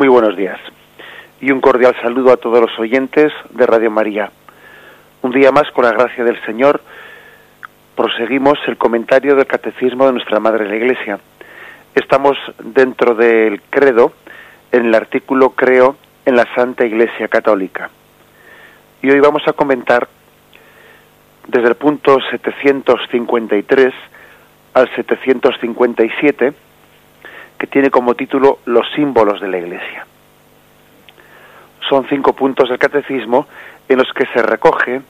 Muy buenos días y un cordial saludo a todos los oyentes de Radio María. Un día más, con la gracia del Señor, proseguimos el comentario del Catecismo de nuestra Madre la Iglesia. Estamos dentro del credo, en el artículo Creo en la Santa Iglesia Católica. Y hoy vamos a comentar desde el punto 753 al 757, que tiene como título Los símbolos de la Iglesia. Son cinco puntos del catecismo en los que se recoge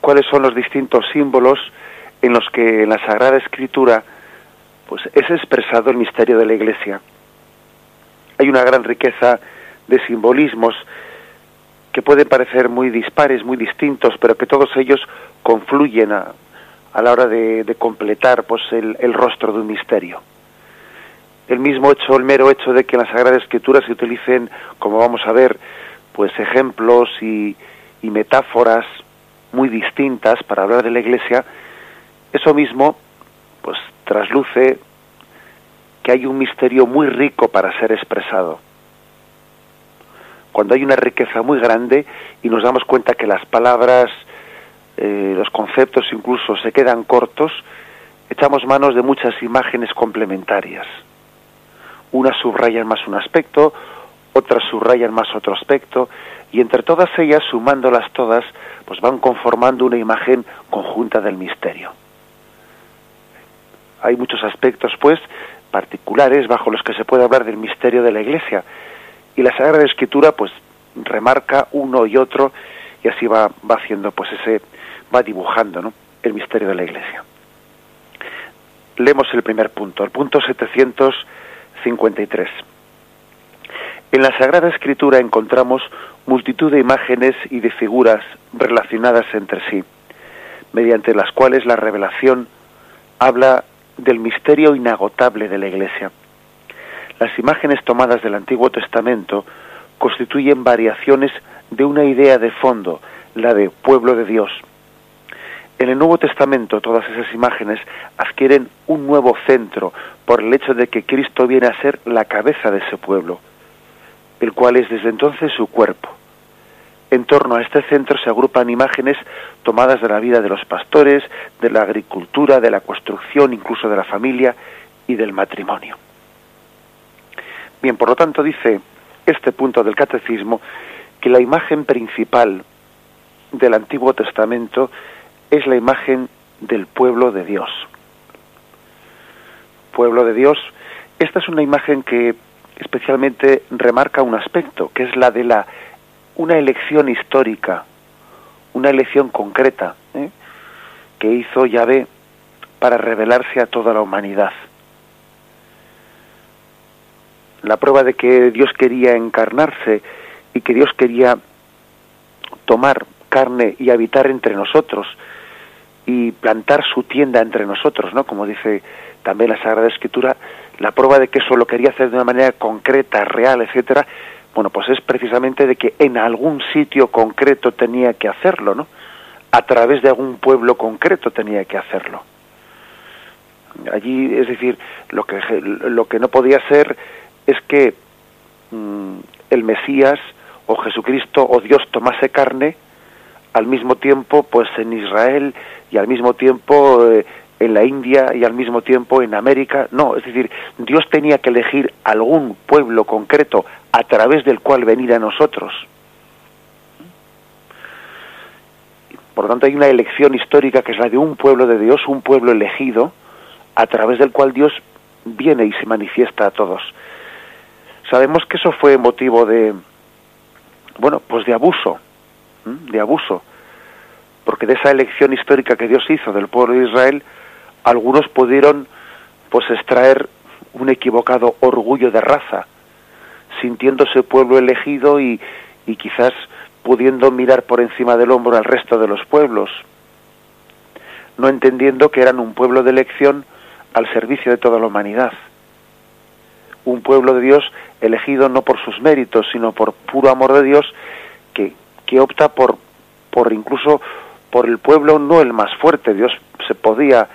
cuáles son los distintos símbolos en los que en la Sagrada Escritura pues es expresado el misterio de la Iglesia. Hay una gran riqueza de simbolismos que pueden parecer muy dispares, muy distintos, pero que todos ellos confluyen a, a la hora de, completar pues el, rostro de un misterio. El mismo hecho, el mero hecho de que en la Sagrada Escritura se utilicen, como vamos a ver, pues ejemplos y, metáforas muy distintas para hablar de la Iglesia, eso mismo pues trasluce que hay un misterio muy rico para ser expresado. Cuando hay una riqueza muy grande y nos damos cuenta que las palabras eh, los conceptos incluso se quedan cortos, echamos manos de muchas imágenes complementarias. Unas subrayan más un aspecto, otras subrayan más otro aspecto, y entre todas ellas, sumándolas todas, pues van conformando una imagen conjunta del misterio. Hay muchos aspectos, pues, particulares bajo los que se puede hablar del misterio de la Iglesia, y la Sagrada Escritura, pues, remarca uno y otro, y así va, haciendo, pues, ese, va dibujando ¿no? el misterio de la Iglesia. Leemos el primer punto, el punto 753. En la Sagrada Escritura encontramos multitud de imágenes y de figuras relacionadas entre sí, mediante las cuales la revelación habla del misterio inagotable de la Iglesia. Las imágenes tomadas del Antiguo Testamento constituyen variaciones de una idea de fondo, la de pueblo de Dios, en el Nuevo Testamento todas esas imágenes adquieren un nuevo centro por el hecho de que Cristo viene a ser la cabeza de ese pueblo, el cual es desde entonces su cuerpo. En torno a este centro se agrupan imágenes tomadas de la vida de los pastores, de la agricultura, de la construcción, incluso de la familia y del matrimonio. Bien, por lo tanto dice este punto del catecismo que la imagen principal del Antiguo Testamento es la imagen del pueblo de Dios. Pueblo de Dios, esta es una imagen que especialmente remarca un aspecto, que es la de la una elección histórica, una elección concreta, ¿eh? que hizo Yahvé para revelarse a toda la humanidad. La prueba de que Dios quería encarnarse y que Dios quería tomar carne y habitar entre nosotros, y plantar su tienda entre nosotros, ¿no? Como dice también la Sagrada Escritura, la prueba de que eso lo quería hacer de una manera concreta, real, etcétera, bueno, pues es precisamente de que en algún sitio concreto tenía que hacerlo, ¿no? A través de algún pueblo concreto tenía que hacerlo. Allí, es decir, lo que lo que no podía ser es que mm, el Mesías o Jesucristo o Dios tomase carne al mismo tiempo pues en Israel y al mismo tiempo eh, en la India y al mismo tiempo en América. No, es decir, Dios tenía que elegir algún pueblo concreto a través del cual venir a nosotros. Por lo tanto, hay una elección histórica que es la de un pueblo de Dios, un pueblo elegido, a través del cual Dios viene y se manifiesta a todos. Sabemos que eso fue motivo de, bueno, pues de abuso, de abuso, porque de esa elección histórica que Dios hizo del pueblo de Israel, algunos pudieron pues extraer un equivocado orgullo de raza, sintiéndose pueblo elegido y, y quizás pudiendo mirar por encima del hombro al resto de los pueblos, no entendiendo que eran un pueblo de elección al servicio de toda la humanidad. Un pueblo de Dios elegido no por sus méritos, sino por puro amor de Dios, que que opta por, por incluso por el pueblo no el más fuerte. Dios se podía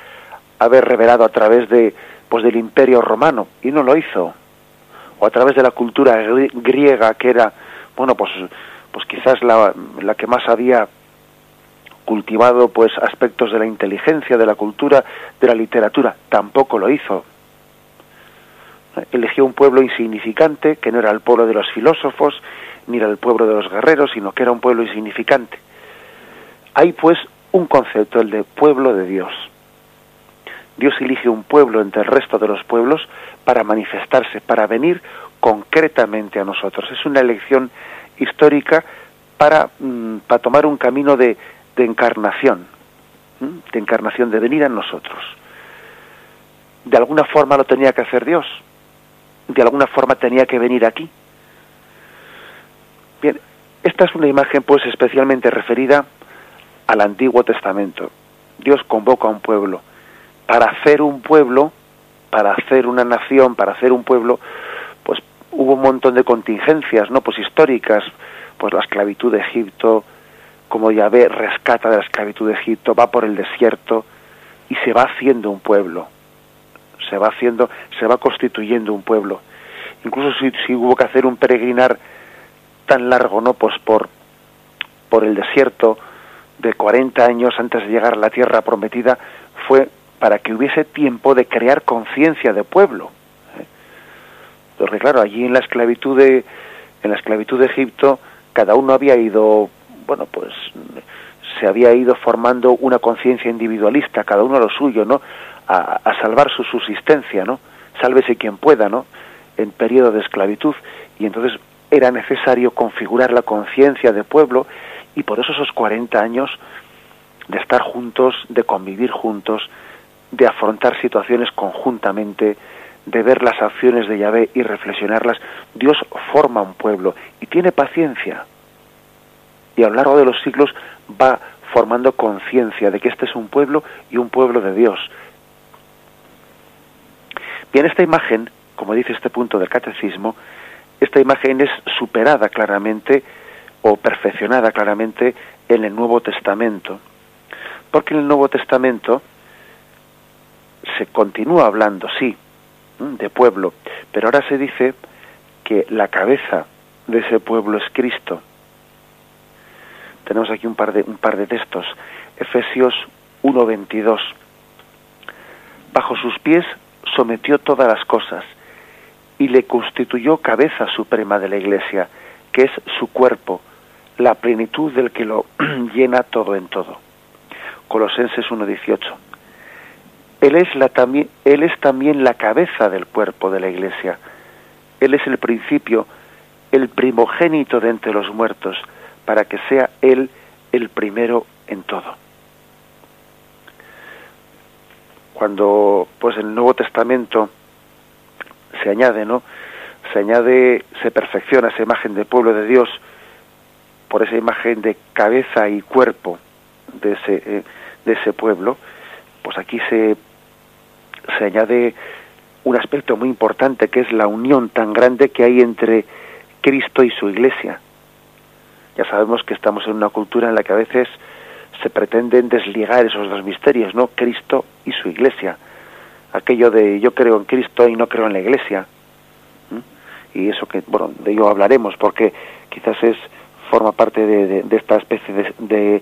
haber revelado a través de, pues, del imperio romano y no lo hizo. o a través de la cultura griega que era, bueno, pues, pues quizás la, la que más había cultivado pues aspectos de la inteligencia, de la cultura, de la literatura, tampoco lo hizo. Eligió un pueblo insignificante, que no era el pueblo de los filósofos, ni era el pueblo de los guerreros, sino que era un pueblo insignificante. Hay pues un concepto, el de pueblo de Dios. Dios elige un pueblo entre el resto de los pueblos para manifestarse, para venir concretamente a nosotros. Es una elección histórica para, mm, para tomar un camino de, de encarnación, de encarnación, de venir a nosotros. De alguna forma lo tenía que hacer Dios, de alguna forma tenía que venir aquí. Bien, esta es una imagen pues especialmente referida al Antiguo Testamento. Dios convoca a un pueblo. Para hacer un pueblo, para hacer una nación, para hacer un pueblo, pues hubo un montón de contingencias, ¿no? Pues históricas, pues la esclavitud de Egipto, como Yahvé rescata de la esclavitud de Egipto, va por el desierto y se va haciendo un pueblo. Se va haciendo, se va constituyendo un pueblo. Incluso si, hubo que hacer un peregrinar tan largo, ¿no? Pues por, por el desierto de 40 años antes de llegar a la tierra prometida, fue para que hubiese tiempo de crear conciencia de pueblo. ¿eh? Porque claro, allí en la esclavitud de, en la esclavitud de Egipto, cada uno había ido, bueno, pues se había ido formando una conciencia individualista, cada uno a lo suyo, ¿no? A, a, salvar su subsistencia, ¿no? Sálvese quien pueda, ¿no? En periodo de esclavitud. Y entonces era necesario configurar la conciencia de pueblo y por eso esos 40 años de estar juntos, de convivir juntos, de afrontar situaciones conjuntamente, de ver las acciones de Yahvé y reflexionarlas, Dios forma un pueblo y tiene paciencia. Y a lo largo de los siglos va formando conciencia de que este es un pueblo y un pueblo de Dios. Bien, esta imagen, como dice este punto del catecismo, esta imagen es superada claramente o perfeccionada claramente en el Nuevo Testamento. Porque en el Nuevo Testamento se continúa hablando, sí, de pueblo, pero ahora se dice que la cabeza de ese pueblo es Cristo. Tenemos aquí un par de, un par de textos. Efesios 1.22. Bajo sus pies sometió todas las cosas y le constituyó cabeza suprema de la Iglesia, que es su cuerpo, la plenitud del que lo llena todo en todo. Colosenses 1.18. Él es, la, también, él es también la cabeza del cuerpo de la Iglesia. Él es el principio, el primogénito de entre los muertos, para que sea Él el primero en todo. Cuando, pues, el Nuevo Testamento se añade, ¿no? Se añade, se perfecciona esa imagen del pueblo de Dios por esa imagen de cabeza y cuerpo de ese, eh, de ese pueblo, pues aquí se, se añade un aspecto muy importante que es la unión tan grande que hay entre Cristo y su iglesia. Ya sabemos que estamos en una cultura en la que a veces se pretenden desligar esos dos misterios, ¿no? Cristo y su iglesia aquello de yo creo en Cristo y no creo en la Iglesia. Y eso que, bueno, de ello hablaremos porque quizás es forma parte de, esta especie de, de,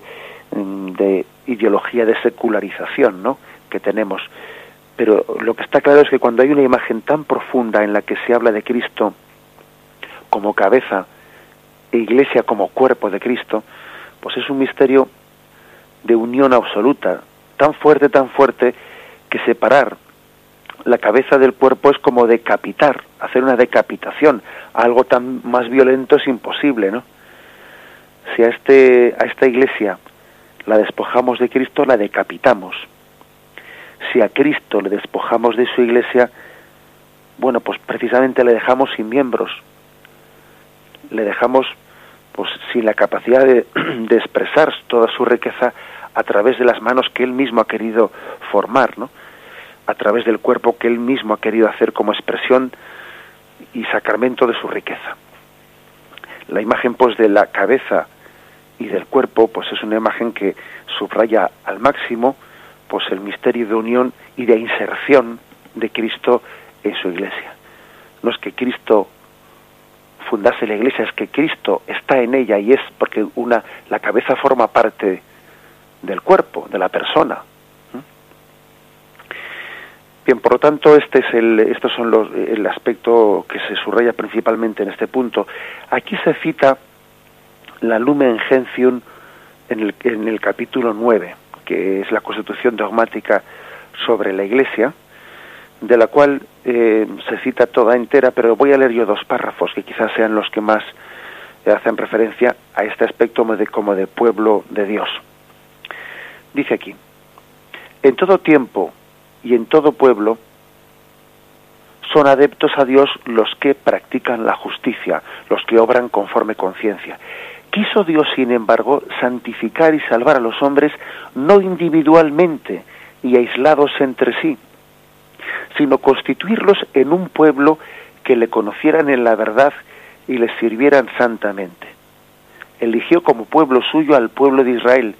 mm, de, ideología de secularización ¿no? que tenemos. Pero lo que está claro es que cuando hay una imagen tan profunda en la que se habla de Cristo como cabeza e iglesia como cuerpo de Cristo, pues es un misterio de unión absoluta, tan fuerte, tan fuerte, que separar la cabeza del cuerpo es como decapitar, hacer una decapitación. Algo tan más violento es imposible, ¿no? Si a, este, a esta iglesia la despojamos de Cristo, la decapitamos. Si a Cristo le despojamos de su iglesia, bueno, pues precisamente le dejamos sin miembros. Le dejamos pues sin la capacidad de, de expresar toda su riqueza a través de las manos que él mismo ha querido formar, ¿no? a través del cuerpo que él mismo ha querido hacer como expresión y sacramento de su riqueza. La imagen pues de la cabeza y del cuerpo pues es una imagen que subraya al máximo pues el misterio de unión y de inserción de Cristo en su iglesia. no es que Cristo fundase la iglesia, es que Cristo está en ella y es porque una, la cabeza forma parte del cuerpo, de la persona. Bien, por lo tanto, este es el, estos son los, el aspecto que se subraya principalmente en este punto. Aquí se cita la Lumen Gentium en el, en el capítulo 9, que es la constitución dogmática sobre la Iglesia, de la cual eh, se cita toda entera, pero voy a leer yo dos párrafos que quizás sean los que más hacen referencia a este aspecto de, como de pueblo de Dios. Dice aquí, en todo tiempo y en todo pueblo son adeptos a Dios los que practican la justicia, los que obran conforme conciencia. Quiso Dios, sin embargo, santificar y salvar a los hombres no individualmente y aislados entre sí, sino constituirlos en un pueblo que le conocieran en la verdad y les sirvieran santamente. Eligió como pueblo suyo al pueblo de Israel,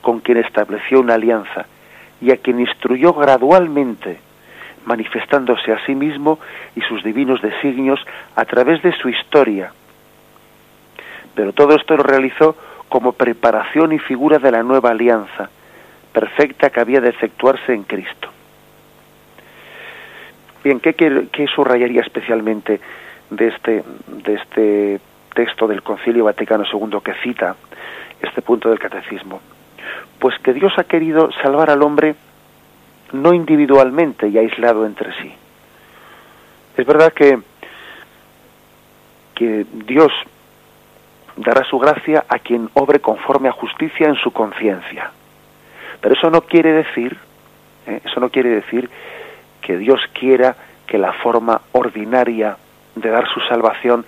con quien estableció una alianza, y a quien instruyó gradualmente, manifestándose a sí mismo y sus divinos designios a través de su historia. Pero todo esto lo realizó como preparación y figura de la nueva alianza, perfecta que había de efectuarse en Cristo. Bien, ¿qué, qué, subrayaría especialmente de este, de este texto del Concilio Vaticano II que cita este punto del catecismo? Pues que Dios ha querido salvar al hombre no individualmente y aislado entre sí. Es verdad que, que Dios dará su gracia a quien obre conforme a justicia en su conciencia. Pero eso no quiere decir, ¿eh? eso no quiere decir que Dios quiera que la forma ordinaria de dar su salvación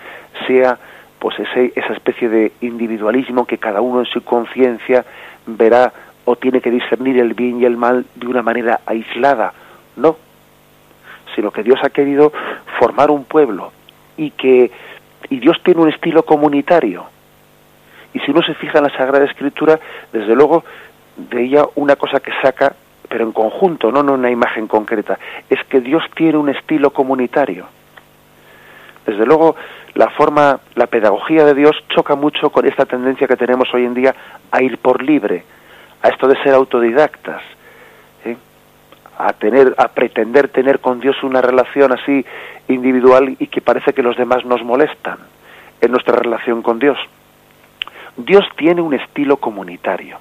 sea pues ese, esa especie de individualismo que cada uno en su conciencia verá o tiene que discernir el bien y el mal de una manera aislada. No, sino que Dios ha querido formar un pueblo y que y Dios tiene un estilo comunitario. Y si uno se fija en la Sagrada Escritura, desde luego de ella una cosa que saca, pero en conjunto, no en una imagen concreta, es que Dios tiene un estilo comunitario. Desde luego, la forma, la pedagogía de Dios choca mucho con esta tendencia que tenemos hoy en día a ir por libre, a esto de ser autodidactas, ¿eh? a tener, a pretender tener con Dios una relación así individual y que parece que los demás nos molestan en nuestra relación con Dios. Dios tiene un estilo comunitario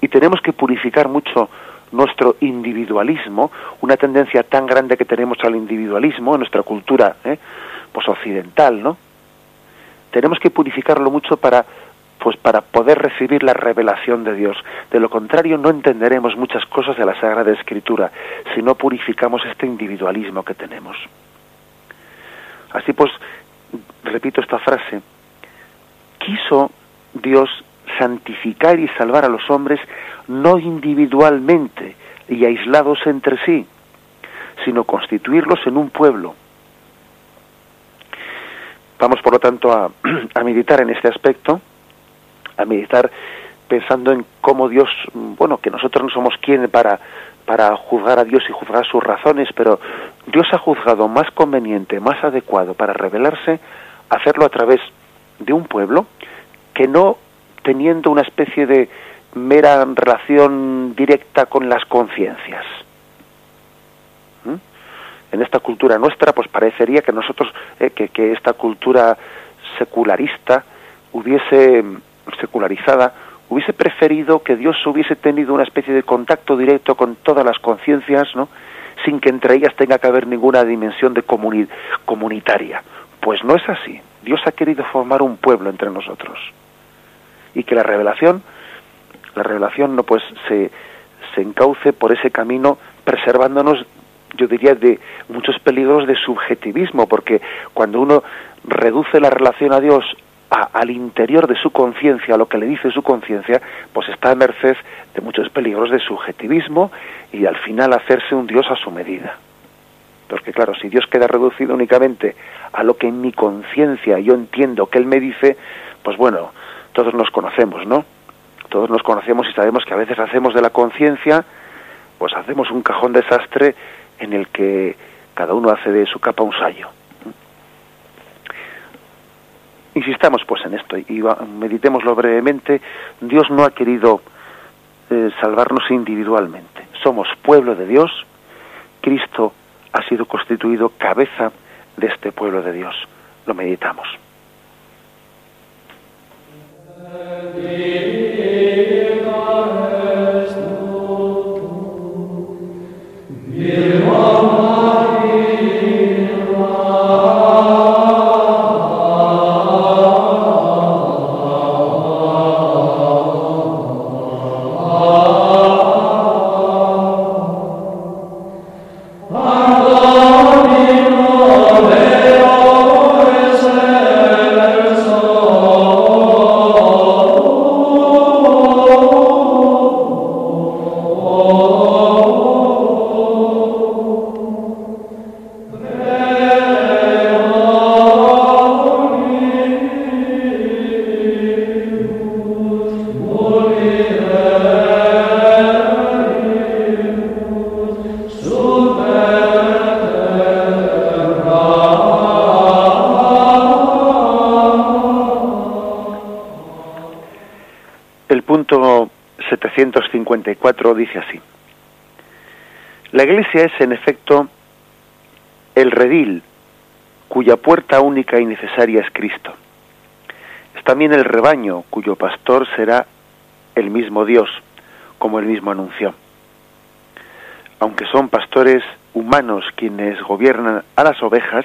y tenemos que purificar mucho nuestro individualismo, una tendencia tan grande que tenemos al individualismo en nuestra cultura ¿eh? pues occidental, ¿no? Tenemos que purificarlo mucho para pues para poder recibir la revelación de Dios. De lo contrario no entenderemos muchas cosas de la Sagrada Escritura si no purificamos este individualismo que tenemos. Así pues, repito esta frase, quiso Dios santificar y salvar a los hombres no individualmente y aislados entre sí, sino constituirlos en un pueblo. Vamos, por lo tanto, a, meditar en este aspecto, a meditar pensando en cómo Dios, bueno, que nosotros no somos quien para, para juzgar a Dios y juzgar sus razones, pero Dios ha juzgado más conveniente, más adecuado para revelarse, hacerlo a través de un pueblo que no teniendo una especie de mera relación directa con las conciencias. ¿Mm? En esta cultura nuestra, pues parecería que nosotros, eh, que, que esta cultura secularista hubiese, secularizada, hubiese preferido que Dios hubiese tenido una especie de contacto directo con todas las conciencias, ¿no? sin que entre ellas tenga que haber ninguna dimensión de comunitaria. Pues no es así. Dios ha querido formar un pueblo entre nosotros y que la revelación, la revelación no pues se, se encauce por ese camino preservándonos yo diría de muchos peligros de subjetivismo porque cuando uno reduce la relación a Dios al interior de su conciencia, a lo que le dice su conciencia, pues está a merced de muchos peligros de subjetivismo y al final hacerse un Dios a su medida. Porque claro, si Dios queda reducido únicamente a lo que en mi conciencia yo entiendo que Él me dice, pues bueno, todos nos conocemos, ¿no? Todos nos conocemos y sabemos que a veces hacemos de la conciencia, pues hacemos un cajón desastre en el que cada uno hace de su capa un sayo. Insistamos pues en esto y meditémoslo brevemente. Dios no ha querido eh, salvarnos individualmente. Somos pueblo de Dios. Cristo ha sido constituido cabeza de este pueblo de Dios. Lo meditamos. Dice así. La iglesia es en efecto el redil cuya puerta única y necesaria es Cristo. Es también el rebaño cuyo pastor será el mismo Dios, como él mismo anunció. Aunque son pastores humanos quienes gobiernan a las ovejas,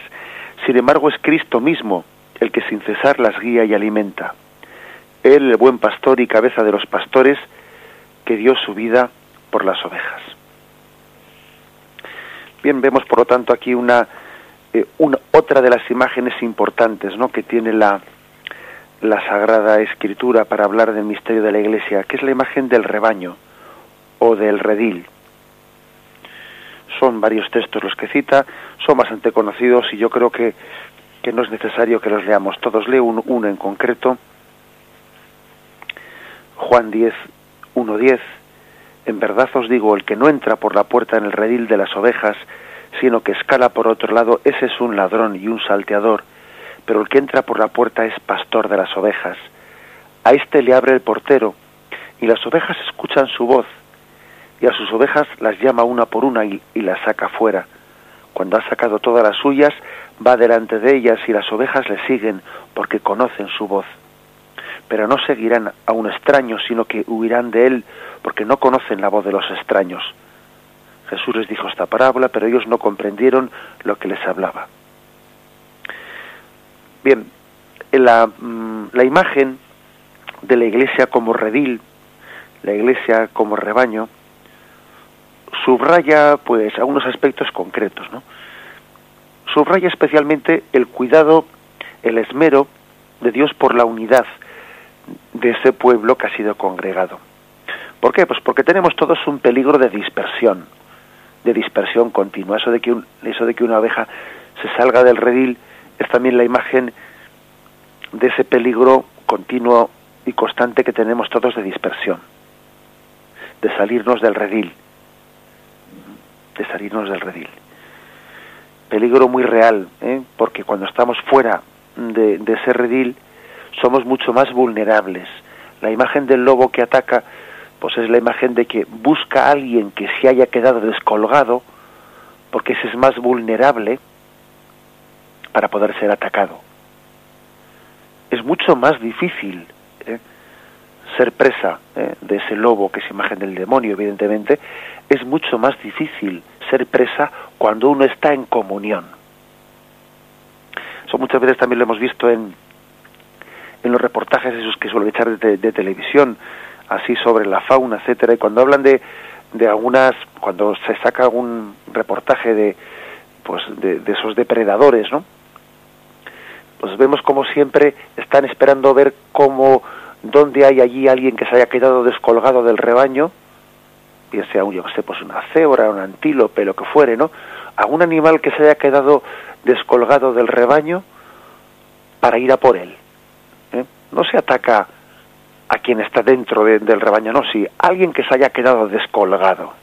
sin embargo es Cristo mismo el que sin cesar las guía y alimenta. Él, el buen pastor y cabeza de los pastores, que dio su vida por las ovejas. Bien, vemos por lo tanto aquí una, eh, una otra de las imágenes importantes ¿no? que tiene la, la Sagrada Escritura para hablar del misterio de la Iglesia, que es la imagen del rebaño o del redil. Son varios textos los que cita, son bastante conocidos y yo creo que, que no es necesario que los leamos todos. Leo uno en concreto, Juan 10, 1.10, en verdad os digo, el que no entra por la puerta en el redil de las ovejas, sino que escala por otro lado, ese es un ladrón y un salteador, pero el que entra por la puerta es pastor de las ovejas. A éste le abre el portero, y las ovejas escuchan su voz, y a sus ovejas las llama una por una y, y las saca fuera. Cuando ha sacado todas las suyas, va delante de ellas y las ovejas le siguen porque conocen su voz pero no seguirán a un extraño, sino que huirán de él, porque no conocen la voz de los extraños. Jesús les dijo esta parábola, pero ellos no comprendieron lo que les hablaba. Bien, la, mm, la imagen de la iglesia como redil, la iglesia como rebaño, subraya pues algunos aspectos concretos, ¿no? Subraya especialmente el cuidado, el esmero de Dios por la unidad de ese pueblo que ha sido congregado. ¿Por qué? Pues porque tenemos todos un peligro de dispersión, de dispersión continua. Eso de que, eso de que una abeja se salga del redil es también la imagen de ese peligro continuo y constante que tenemos todos de dispersión, de salirnos del redil, de salirnos del redil. Peligro muy real, ¿eh? porque cuando estamos fuera de, de ese redil, somos mucho más vulnerables. La imagen del lobo que ataca, pues es la imagen de que busca a alguien que se haya quedado descolgado, porque ese es más vulnerable para poder ser atacado. Es mucho más difícil ¿eh? ser presa ¿eh? de ese lobo, que es imagen del demonio, evidentemente, es mucho más difícil ser presa cuando uno está en comunión. Eso muchas veces también lo hemos visto en, en los reportajes esos que suelen echar de, televisión, así sobre la fauna, etcétera, y cuando hablan de, de algunas, cuando se saca algún reportaje de, pues, de, esos depredadores, ¿no? Pues vemos como siempre están esperando ver cómo, dónde hay allí alguien que se haya quedado descolgado del rebaño, bien sea un, yo sé, pues una cebra, un antílope, lo que fuere, ¿no? Algún animal que se haya quedado descolgado del rebaño para ir a por él no se ataca a quien está dentro del rebaño, no, sí, alguien que se haya quedado descolgado.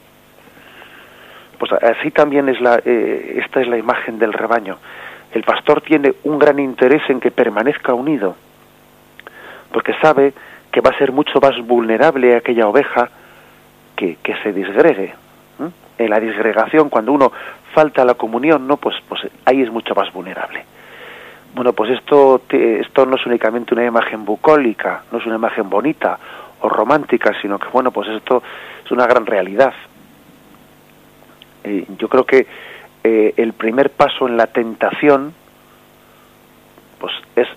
Pues así también es la, eh, esta es la imagen del rebaño. El pastor tiene un gran interés en que permanezca unido, porque sabe que va a ser mucho más vulnerable aquella oveja que, que se disgregue. En la disgregación, cuando uno falta la comunión, no, pues, pues ahí es mucho más vulnerable. Bueno, pues esto, esto no es únicamente una imagen bucólica, no es una imagen bonita o romántica, sino que, bueno, pues esto es una gran realidad. Eh, yo creo que eh, el primer paso en la tentación, pues es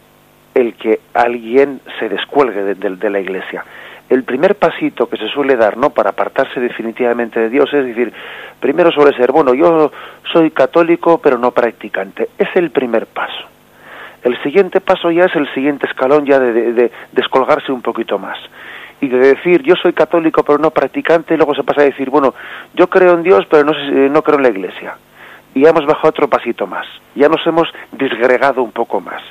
el que alguien se descuelgue de, la iglesia. El primer pasito que se suele dar, ¿no? Para apartarse definitivamente de Dios, es decir, primero suele ser, bueno, yo soy católico pero no practicante. Es el primer paso. El siguiente paso ya es el siguiente escalón ya de, descolgarse un poquito más. Y de decir, yo soy católico pero no practicante, y luego se pasa a decir, bueno, yo creo en Dios pero no, no creo en la iglesia. Y ya hemos bajado otro pasito más. Ya nos hemos disgregado un poco más.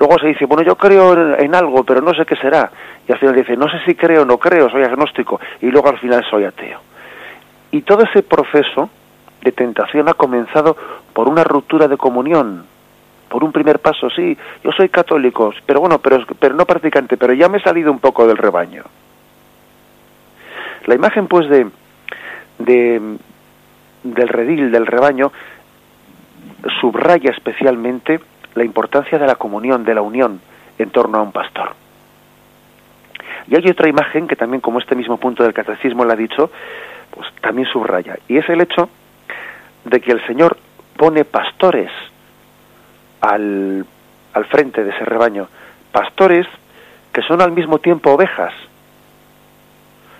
Luego se dice, bueno, yo creo en, algo, pero no sé qué será. Y al final dice, no sé si creo o no creo, soy agnóstico. Y luego al final soy ateo. Y todo ese proceso de tentación ha comenzado por una ruptura de comunión, por un primer paso, sí, yo soy católico, pero bueno, pero, pero no practicante, pero ya me he salido un poco del rebaño. La imagen, pues, de, de del redil, del rebaño, subraya especialmente la importancia de la comunión, de la unión en torno a un pastor. Y hay otra imagen que también, como este mismo punto del catecismo le ha dicho, pues también subraya, y es el hecho de que el Señor pone pastores al, al frente de ese rebaño, pastores que son al mismo tiempo ovejas.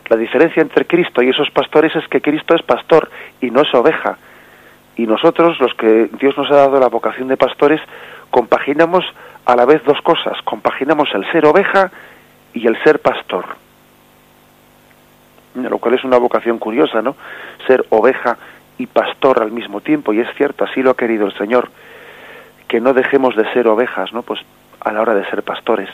La diferencia entre Cristo y esos pastores es que Cristo es pastor y no es oveja. Y nosotros, los que Dios nos ha dado la vocación de pastores, compaginamos a la vez dos cosas. Compaginamos el ser oveja y el ser pastor. Lo cual es una vocación curiosa, ¿no? Ser oveja y pastor al mismo tiempo. Y es cierto, así lo ha querido el Señor que no dejemos de ser ovejas, ¿no? Pues a la hora de ser pastores.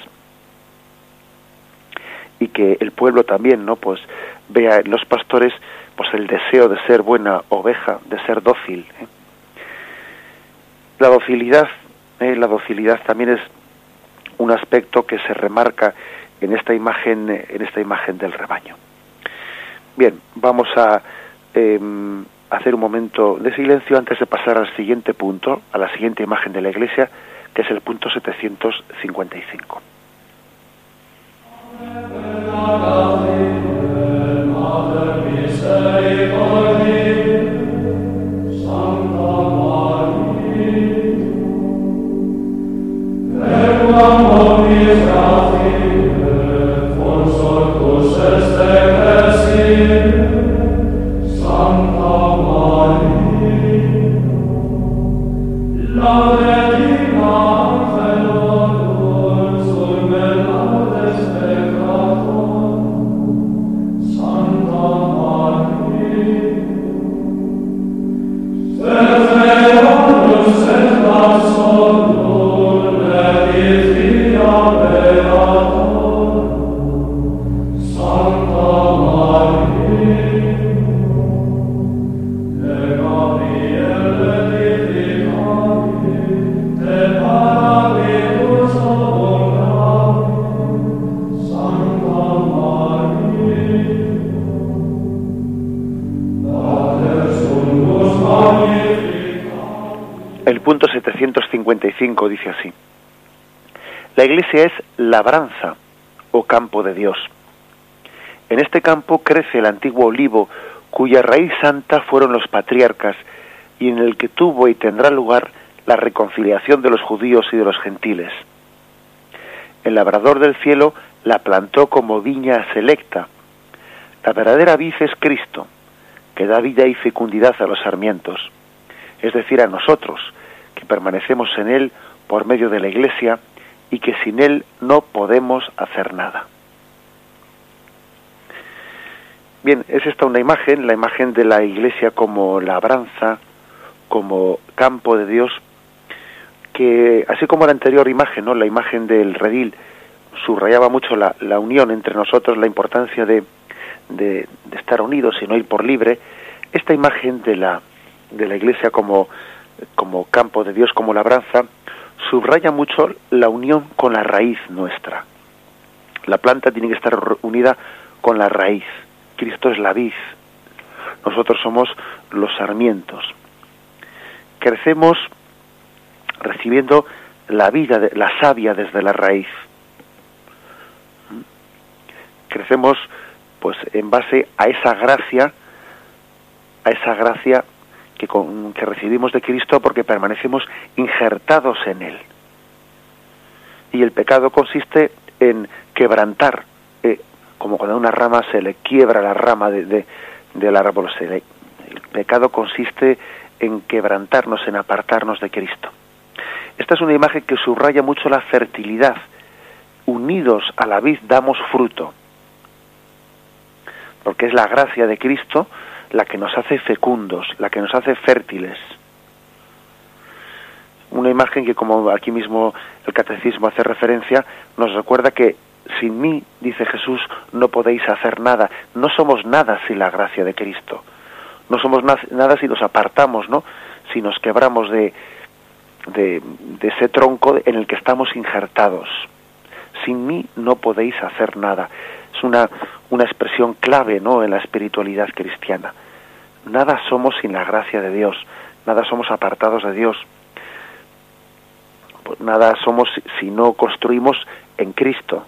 Y que el pueblo también, ¿no? Pues vea en los pastores pues el deseo de ser buena oveja, de ser dócil. ¿eh? La docilidad, ¿eh? la docilidad también es un aspecto que se remarca en esta imagen, en esta imagen del rebaño. Bien, vamos a em, hacer un momento de silencio antes de pasar al siguiente punto, a la siguiente imagen de la iglesia, que es el punto 755. Dice así. La iglesia es labranza o campo de Dios. En este campo crece el antiguo olivo cuya raíz santa fueron los patriarcas y en el que tuvo y tendrá lugar la reconciliación de los judíos y de los gentiles. El labrador del cielo la plantó como viña selecta. La verdadera vid es Cristo, que da vida y fecundidad a los sarmientos, es decir, a nosotros, que permanecemos en él por medio de la Iglesia y que sin Él no podemos hacer nada. Bien, es esta una imagen, la imagen de la Iglesia como labranza, como campo de Dios, que así como la anterior imagen, la imagen del redil, subrayaba mucho la, la unión entre nosotros, la importancia de, de, de, estar unidos y no ir por libre, esta imagen de la, de la Iglesia como, como campo de Dios, como labranza, subraya mucho la unión con la raíz nuestra. La planta tiene que estar unida con la raíz. Cristo es la vid. Nosotros somos los sarmientos. Crecemos recibiendo la vida, la savia desde la raíz. Crecemos pues en base a esa gracia, a esa gracia que, que recibimos de Cristo porque permanecemos injertados en Él. Y el pecado consiste en quebrantar, eh, como cuando a una rama se le quiebra la rama de, del árbol. Se el pecado consiste en quebrantarnos, en apartarnos de Cristo. Esta es una imagen que subraya mucho la fertilidad. Unidos a la vid damos fruto porque es la gracia de Cristo la que nos hace fecundos, la que nos hace fértiles. Una imagen que, como aquí mismo el catecismo hace referencia, nos recuerda que sin mí, dice Jesús, no podéis hacer nada. No somos nada sin la gracia de Cristo. No somos nada si nos apartamos, ¿no? Si nos quebramos de, de, de ese tronco en el que estamos injertados. Sin mí no podéis hacer nada. Es una, una expresión clave ¿no? en la espiritualidad cristiana. Nada somos sin la gracia de Dios, nada somos apartados de Dios, pues nada somos si no construimos en Cristo.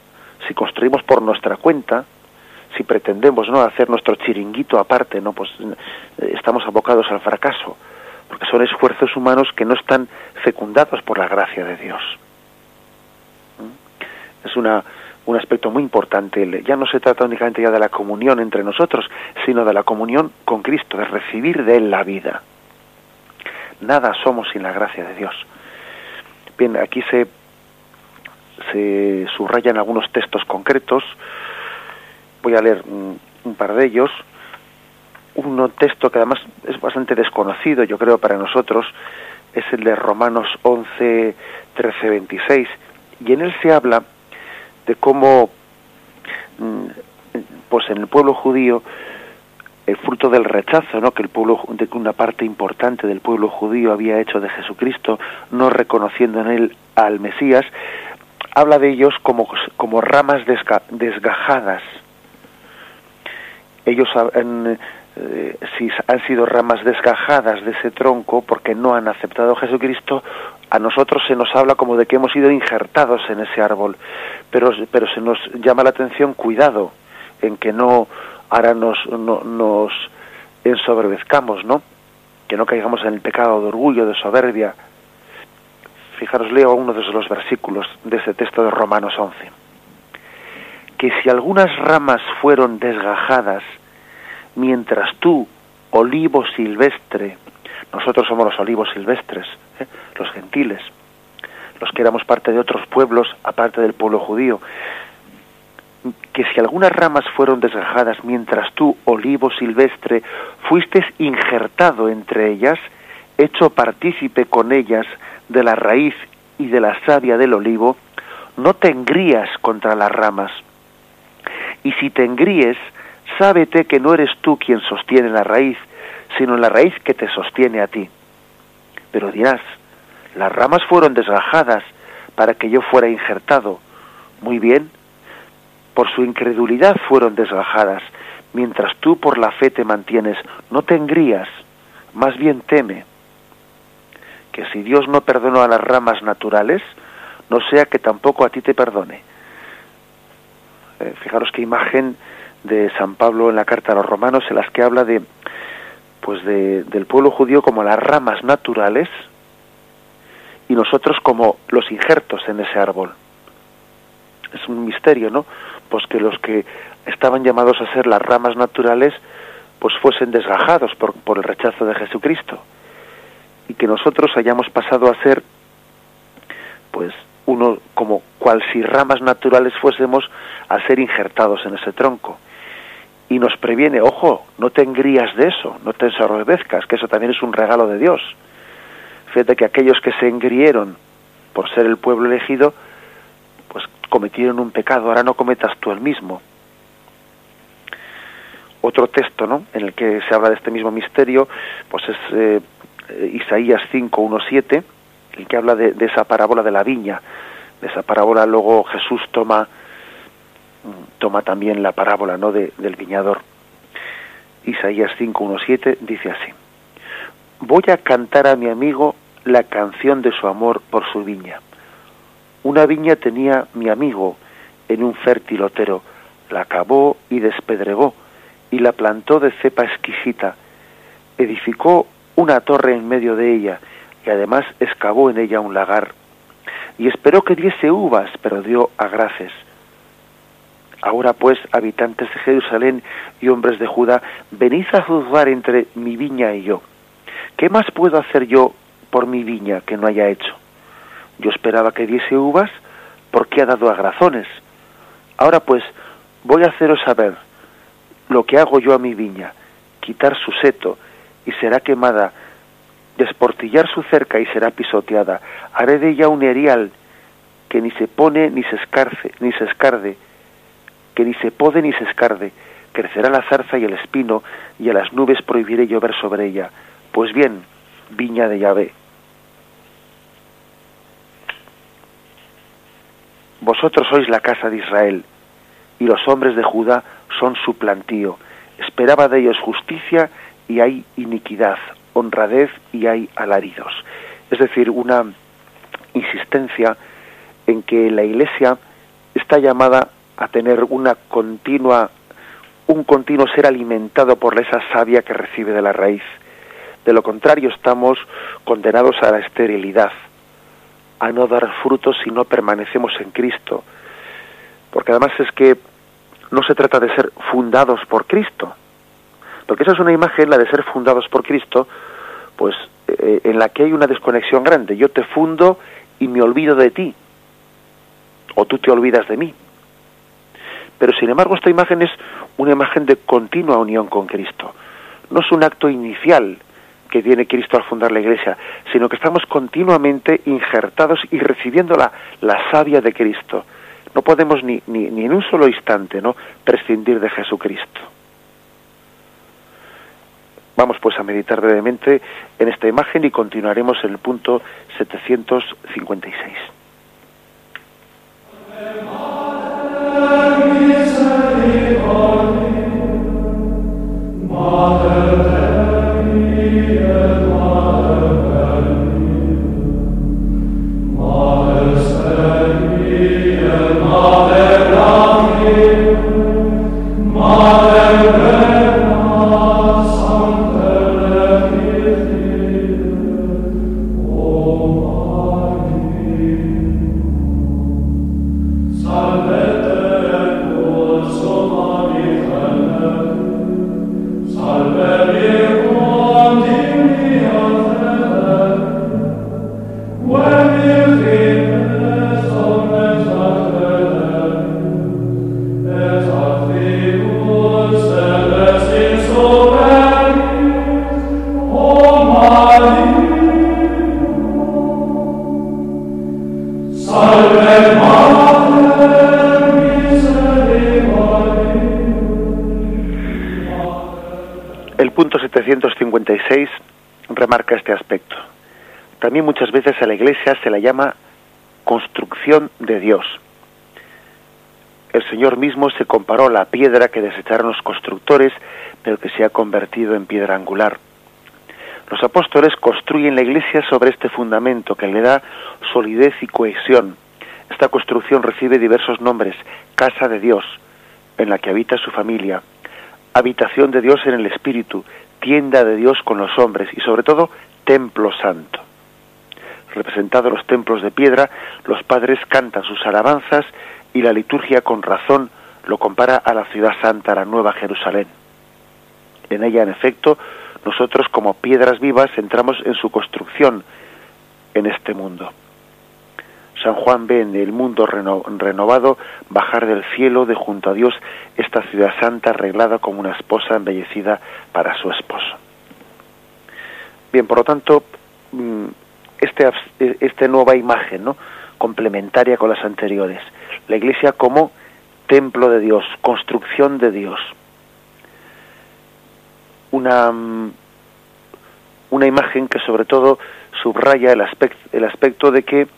Si construimos por nuestra cuenta, si pretendemos no hacer nuestro chiringuito aparte, no pues eh, estamos abocados al fracaso, porque son esfuerzos humanos que no están fecundados por la gracia de Dios. ¿Mm? Es una un aspecto muy importante. Ya no se trata únicamente ya de la comunión entre nosotros, sino de la comunión con Cristo, de recibir de Él la vida. Nada somos sin la gracia de Dios. Bien, aquí se, se subrayan algunos textos concretos. Voy a leer un, un par de ellos. Un texto que además es bastante desconocido, yo creo, para nosotros, es el de Romanos 11, 13, 26. Y en él se habla de cómo mm, pues en el pueblo judío el fruto del rechazo ¿no? que el pueblo de una parte importante del pueblo judío había hecho de Jesucristo no reconociendo en él al Mesías habla de ellos como, como ramas desgajadas ellos han, eh, si han sido ramas desgajadas de ese tronco porque no han aceptado a Jesucristo, a nosotros se nos habla como de que hemos sido injertados en ese árbol, pero, pero se nos llama la atención cuidado en que no ahora nos, no, nos ensoberbezcamos, ¿no? Que no caigamos en el pecado de orgullo, de soberbia. Fijaros, leo uno de los versículos de ese texto de Romanos 11. Que si algunas ramas fueron desgajadas, mientras tú, olivo silvestre, nosotros somos los olivos silvestres, ¿eh? los gentiles, los que éramos parte de otros pueblos aparte del pueblo judío, que si algunas ramas fueron desgajadas mientras tú, olivo silvestre, fuiste injertado entre ellas, hecho partícipe con ellas de la raíz y de la savia del olivo, no te engrías contra las ramas. Y si te engríes, sábete que no eres tú quien sostiene la raíz, sino la raíz que te sostiene a ti. Pero dirás, las ramas fueron desgajadas para que yo fuera injertado. Muy bien, por su incredulidad fueron desgajadas, mientras tú por la fe te mantienes. No te engrías, más bien teme, que si Dios no perdonó a las ramas naturales, no sea que tampoco a ti te perdone. Eh, fijaros qué imagen de San Pablo en la carta a los romanos en las que habla de pues de, del pueblo judío como las ramas naturales y nosotros como los injertos en ese árbol. Es un misterio, ¿no? Pues que los que estaban llamados a ser las ramas naturales pues fuesen desgajados por, por el rechazo de Jesucristo y que nosotros hayamos pasado a ser pues uno como cual si ramas naturales fuésemos a ser injertados en ese tronco y nos previene, ojo, no te engrías de eso, no te ensorbezcas, que eso también es un regalo de Dios. Fíjate que aquellos que se engrieron por ser el pueblo elegido, pues cometieron un pecado, ahora no cometas tú el mismo. Otro texto, ¿no? En el que se habla de este mismo misterio, pues es eh, Isaías 5, 1, 7, el que habla de, esa parábola de la viña. De esa parábola luego Jesús toma, toma también la parábola ¿no? De, del viñador. Isaías 5, 1, 7 dice así. Voy a cantar a mi amigo la canción de su amor por su viña. Una viña tenía mi amigo en un fértil otero, la cavó y despedregó, y la plantó de cepa exquisita, edificó una torre en medio de ella, y además excavó en ella un lagar, y esperó que diese uvas, pero dio agraces. Ahora pues, habitantes de Jerusalén y hombres de Judá, venid a juzgar entre mi viña y yo. ¿Qué más puedo hacer yo por mi viña que no haya hecho? Yo esperaba que diese uvas, porque ha dado agrazones. Ahora pues, voy a haceros saber lo que hago yo a mi viña, quitar su seto, y será quemada, desportillar su cerca y será pisoteada. Haré de ella un erial que ni se pone ni se escarce, ni se escarde, que ni se pode ni se escarde. Crecerá la zarza y el espino, y a las nubes prohibiré llover sobre ella. Pues bien, viña de Yahvé. Vosotros sois la casa de Israel, y los hombres de Judá son su plantío. Esperaba de ellos justicia y hay iniquidad, honradez y hay alaridos. Es decir, una insistencia en que la Iglesia está llamada a tener una continua un continuo ser alimentado por esa savia que recibe de la raíz. De lo contrario, estamos condenados a la esterilidad, a no dar frutos si no permanecemos en Cristo. Porque además es que no se trata de ser fundados por Cristo, porque esa es una imagen, la de ser fundados por Cristo, pues eh, en la que hay una desconexión grande. Yo te fundo y me olvido de ti, o tú te olvidas de mí. Pero sin embargo esta imagen es una imagen de continua unión con Cristo. No es un acto inicial que viene Cristo al fundar la iglesia, sino que estamos continuamente injertados y recibiendo la, la savia de Cristo. No podemos ni, ni, ni en un solo instante ¿no? prescindir de Jesucristo. Vamos pues a meditar brevemente en esta imagen y continuaremos en el punto 756. Amém. Remarca este aspecto. También muchas veces a la Iglesia se la llama construcción de Dios. El Señor mismo se comparó a la piedra que desecharon los constructores, pero que se ha convertido en piedra angular. Los apóstoles construyen la Iglesia sobre este fundamento que le da solidez y cohesión. Esta construcción recibe diversos nombres, casa de Dios, en la que habita su familia, habitación de Dios en el Espíritu, tienda de Dios con los hombres y sobre todo templo santo. Representados los templos de piedra, los padres cantan sus alabanzas y la liturgia con razón lo compara a la ciudad santa, la nueva Jerusalén. En ella, en efecto, nosotros como piedras vivas entramos en su construcción en este mundo. San Juan ve en el mundo renovado bajar del cielo de junto a Dios esta ciudad santa arreglada como una esposa embellecida para su esposo. Bien, por lo tanto, mm, este, esta nueva imagen, ¿no? complementaria con las anteriores, la iglesia como templo de Dios, construcción de Dios, una, mm, una imagen que sobre todo subraya el aspecto, el aspecto de que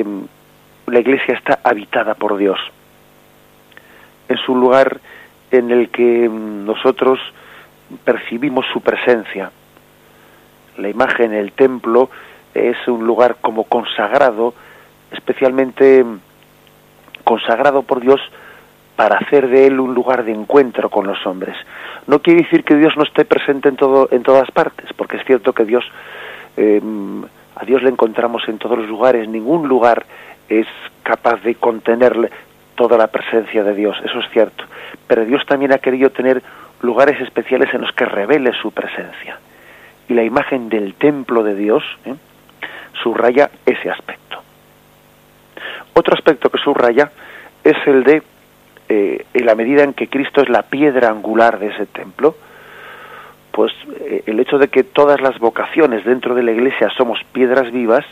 em, la iglesia está habitada por Dios. Es un lugar en el que em, nosotros percibimos su presencia. La imagen, el templo, es un lugar como consagrado, especialmente em, consagrado por Dios para hacer de él un lugar de encuentro con los hombres. No quiere decir que Dios no esté presente en todo en todas partes, porque es cierto que Dios a Dios le encontramos en todos los lugares, ningún lugar es capaz de contener toda la presencia de Dios, eso es cierto, pero Dios también ha querido tener lugares especiales en los que revele su presencia. Y la imagen del templo de Dios ¿eh? subraya ese aspecto. Otro aspecto que subraya es el de eh, en la medida en que Cristo es la piedra angular de ese templo, pues eh, el hecho de que todas las vocaciones dentro de la Iglesia somos piedras vivas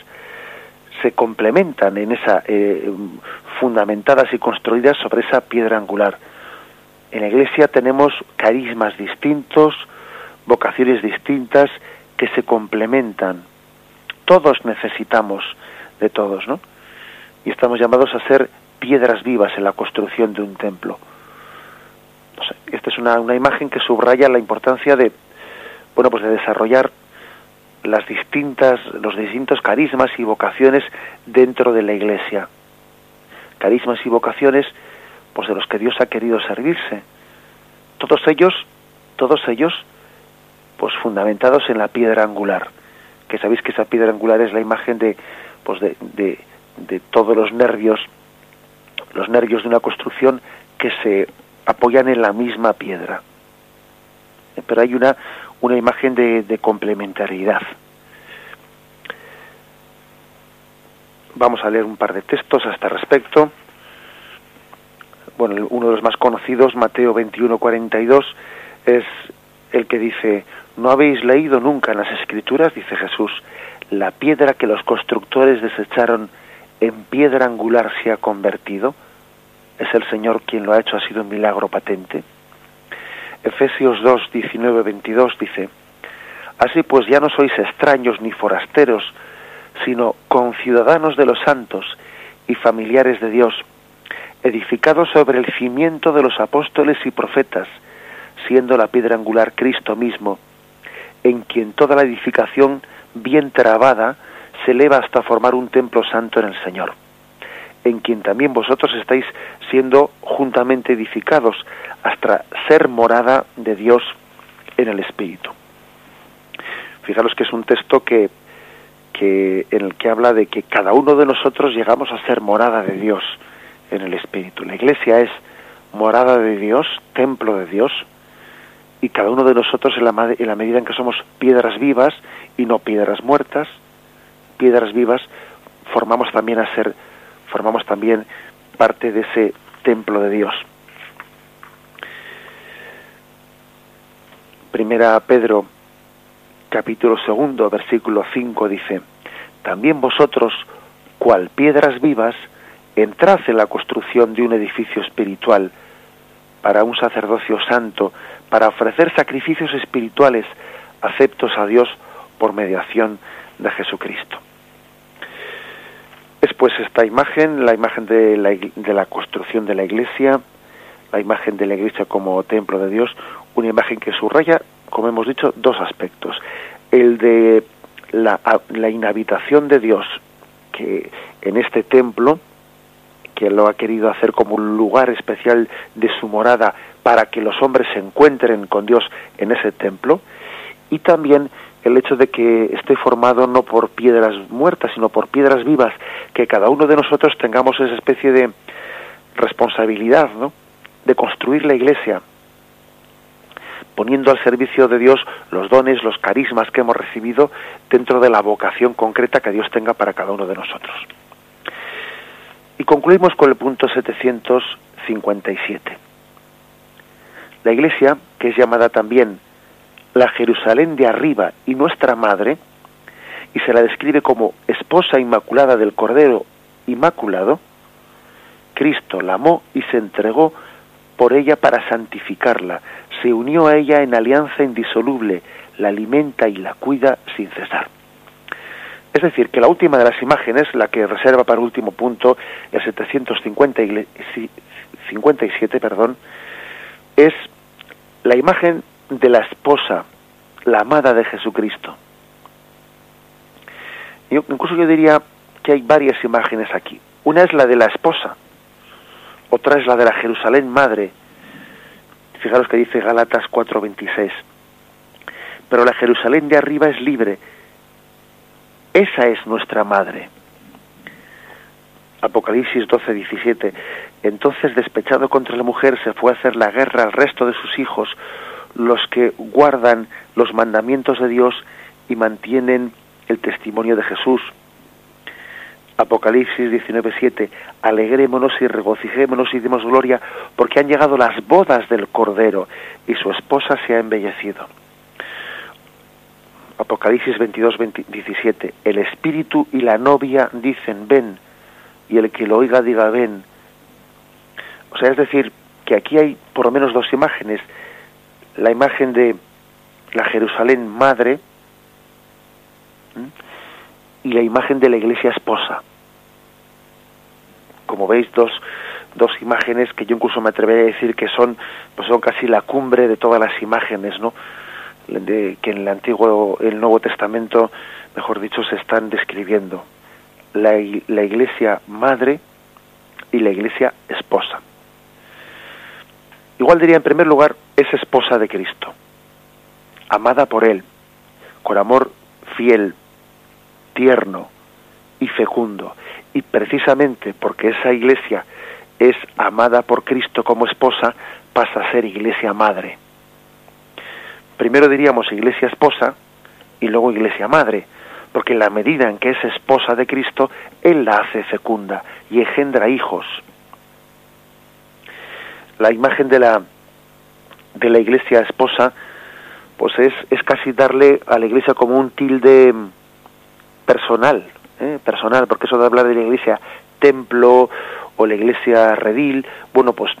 se complementan en esa eh, fundamentadas y construidas sobre esa piedra angular. En la Iglesia tenemos carismas distintos, vocaciones distintas que se complementan. Todos necesitamos de todos, ¿no? Y estamos llamados a ser piedras vivas en la construcción de un templo. esta es una, una imagen que subraya la importancia de, bueno, pues de desarrollar las distintas, los distintos carismas y vocaciones dentro de la Iglesia. Carismas y vocaciones, pues de los que Dios ha querido servirse. Todos ellos, todos ellos, pues fundamentados en la piedra angular. Que sabéis que esa piedra angular es la imagen de, pues de, de, de todos los nervios los nervios de una construcción que se apoyan en la misma piedra. Pero hay una, una imagen de, complementariedad. Vamos a leer un par de textos a este respecto. Bueno, uno de los más conocidos, Mateo 21, 42, es el que dice, ¿no habéis leído nunca en las Escrituras, dice Jesús, la piedra que los constructores desecharon en piedra angular se ha convertido? es el Señor quien lo ha hecho, ha sido un milagro patente. Efesios 2, 19, 22 dice, Así pues ya no sois extraños ni forasteros, sino conciudadanos de los santos y familiares de Dios, edificados sobre el cimiento de los apóstoles y profetas, siendo la piedra angular Cristo mismo, en quien toda la edificación bien trabada se eleva hasta formar un templo santo en el Señor en quien también vosotros estáis siendo juntamente edificados hasta ser morada de Dios en el Espíritu. Fijaros que es un texto que, que en el que habla de que cada uno de nosotros llegamos a ser morada de Dios en el Espíritu. La Iglesia es morada de Dios, templo de Dios, y cada uno de nosotros en la, en la medida en que somos piedras vivas y no piedras muertas, piedras vivas, formamos también a ser formamos también parte de ese templo de Dios. Primera Pedro, capítulo segundo, versículo 5 dice, También vosotros, cual piedras vivas, entrad en la construcción de un edificio espiritual para un sacerdocio santo, para ofrecer sacrificios espirituales aceptos a Dios por mediación de Jesucristo. Después esta imagen, la imagen de la, de la construcción de la iglesia, la imagen de la iglesia como templo de Dios, una imagen que subraya, como hemos dicho, dos aspectos. El de la, la inhabitación de Dios, que en este templo, que lo ha querido hacer como un lugar especial de su morada para que los hombres se encuentren con Dios en ese templo, y también el hecho de que esté formado no por piedras muertas, sino por piedras vivas, que cada uno de nosotros tengamos esa especie de responsabilidad, ¿no? De construir la iglesia, poniendo al servicio de Dios los dones, los carismas que hemos recibido dentro de la vocación concreta que Dios tenga para cada uno de nosotros. Y concluimos con el punto 757. La iglesia, que es llamada también la Jerusalén de arriba y nuestra madre, y se la describe como esposa inmaculada del Cordero Inmaculado, Cristo la amó y se entregó por ella para santificarla, se unió a ella en alianza indisoluble, la alimenta y la cuida sin cesar. Es decir, que la última de las imágenes, la que reserva para último punto, el 757, perdón, es la imagen de la esposa, la amada de Jesucristo. Incluso yo diría que hay varias imágenes aquí. Una es la de la esposa, otra es la de la Jerusalén madre. Fijaros que dice Galatas 4:26. Pero la Jerusalén de arriba es libre, esa es nuestra madre. Apocalipsis 12, 17. Entonces, despechado contra la mujer, se fue a hacer la guerra al resto de sus hijos, los que guardan los mandamientos de Dios y mantienen el testimonio de Jesús. Apocalipsis 19, 7. Alegrémonos y regocijémonos y demos gloria porque han llegado las bodas del Cordero y su esposa se ha embellecido. Apocalipsis 22, 17. El espíritu y la novia dicen ven, y el que lo oiga diga ven. O sea, es decir, que aquí hay por lo menos dos imágenes. La imagen de la Jerusalén madre y la imagen de la iglesia esposa. Como veis, dos, dos imágenes que yo incluso me atrevería a decir que son, pues son casi la cumbre de todas las imágenes, ¿no? de, que en el Antiguo, el Nuevo Testamento, mejor dicho, se están describiendo. La, la iglesia madre y la iglesia esposa. Igual diría en primer lugar, es esposa de Cristo, amada por Él, con amor fiel, tierno y fecundo. Y precisamente porque esa iglesia es amada por Cristo como esposa, pasa a ser iglesia madre primero diríamos iglesia esposa y luego iglesia madre, porque en la medida en que es esposa de Cristo, Él la hace fecunda y engendra hijos. La imagen de la, de la iglesia esposa, pues es, es casi darle a la iglesia como un tilde personal, ¿eh? personal, porque eso de hablar de la iglesia templo o la iglesia redil, bueno, pues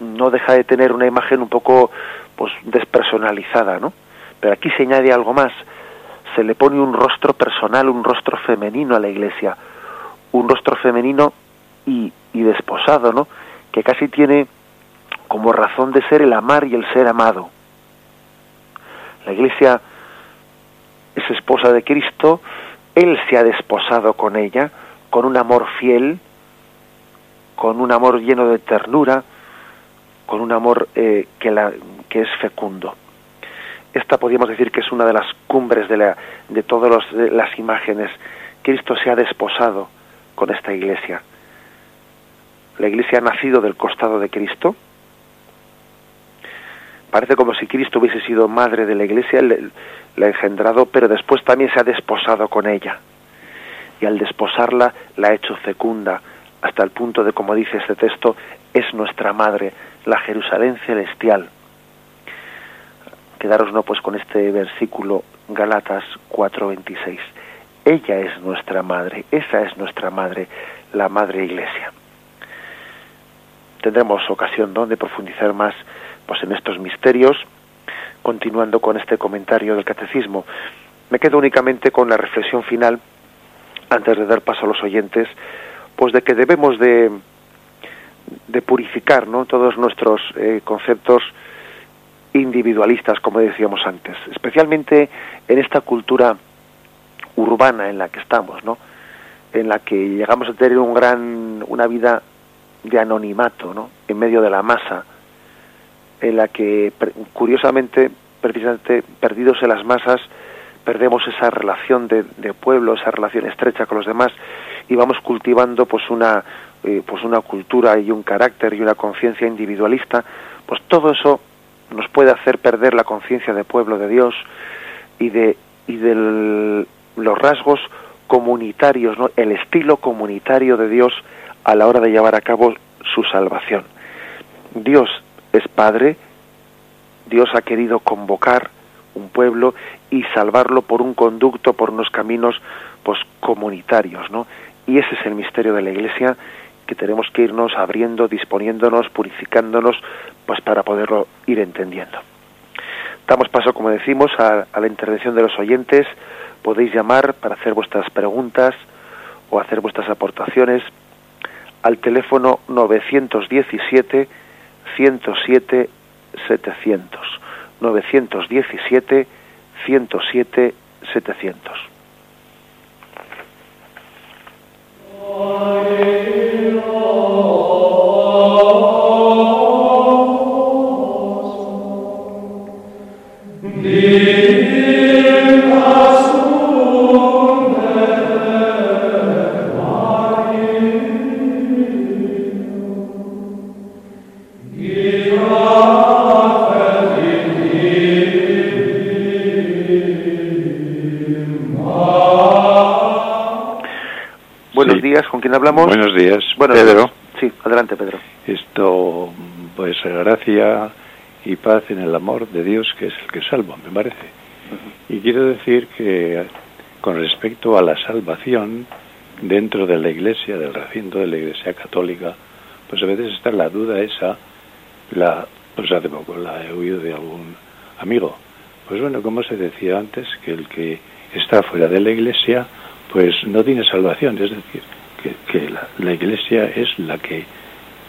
no deja de tener una imagen un poco pues despersonalizada, ¿no? Pero aquí se añade algo más, se le pone un rostro personal, un rostro femenino a la iglesia, un rostro femenino y, y desposado, ¿no? Que casi tiene como razón de ser el amar y el ser amado. La iglesia es esposa de Cristo, Él se ha desposado con ella, con un amor fiel, con un amor lleno de ternura, con un amor eh, que, la, que es fecundo. Esta podríamos decir que es una de las cumbres de, la, de todas las imágenes. Cristo se ha desposado con esta iglesia. La iglesia ha nacido del costado de Cristo. Parece como si Cristo hubiese sido madre de la iglesia, la engendrado, pero después también se ha desposado con ella. Y al desposarla la ha hecho fecunda, hasta el punto de, como dice este texto, es nuestra madre, la Jerusalén celestial. Quedaros no pues con este versículo Galatas 4:26. Ella es nuestra madre, esa es nuestra madre, la madre iglesia. Tendremos ocasión de profundizar más pues en estos misterios, continuando con este comentario del catecismo. Me quedo únicamente con la reflexión final antes de dar paso a los oyentes, pues de que debemos de de purificar ¿no? todos nuestros eh, conceptos individualistas, como decíamos antes, especialmente en esta cultura urbana en la que estamos, ¿no? en la que llegamos a tener un gran, una vida de anonimato, ¿no? en medio de la masa, en la que curiosamente, precisamente perdidos en las masas, perdemos esa relación de, de pueblo, esa relación estrecha con los demás y vamos cultivando pues una eh, pues una cultura y un carácter y una conciencia individualista, pues todo eso nos puede hacer perder la conciencia de pueblo de Dios y de y de los rasgos comunitarios, ¿no? el estilo comunitario de Dios a la hora de llevar a cabo su salvación. Dios es Padre, Dios ha querido convocar un pueblo y salvarlo por un conducto, por unos caminos pues comunitarios, ¿no? Y ese es el misterio de la Iglesia que tenemos que irnos abriendo, disponiéndonos, purificándonos, pues para poderlo ir entendiendo. Damos paso, como decimos, a, la intervención de los oyentes. Podéis llamar para hacer vuestras preguntas o hacer vuestras aportaciones al teléfono 917 107 700. 917 107 700. Buenos días, ¿con quién hablamos? Buenos días, Pedro. Sí, adelante, Pedro. Esto, pues gracia y paz en el amor de Dios, que es el que salva, me parece. Y quiero decir que con respecto a la salvación dentro de la iglesia, del recinto de la iglesia católica, pues a veces está la duda esa, la, pues hace poco la he oído de algún amigo. Pues bueno, como se decía antes, que el que está fuera de la iglesia, pues no tiene salvación, es decir, que, la, iglesia es la que,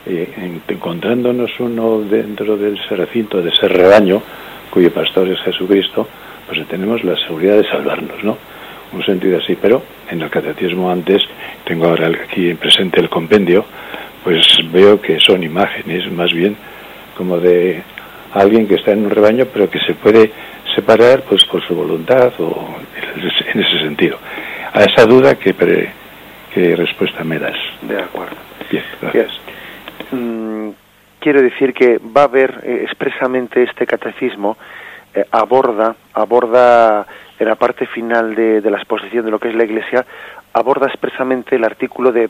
eh, encontrándonos uno dentro de ese recinto, de ese rebaño, cuyo pastor es Jesucristo, pues tenemos la seguridad de salvarnos, ¿no? Un sentido así, pero en el catecismo antes, tengo ahora aquí presente el compendio, pues veo que son imágenes más bien como de alguien que está en un rebaño, pero que se puede separar pues por su voluntad o en ese sentido. A esa duda, ¿qué, qué respuesta me das? De acuerdo. Bien, gracias. Mm, quiero decir que va a haber eh, expresamente este catecismo eh, aborda, aborda en la parte final de, la exposición de lo que es la Iglesia, aborda expresamente el artículo de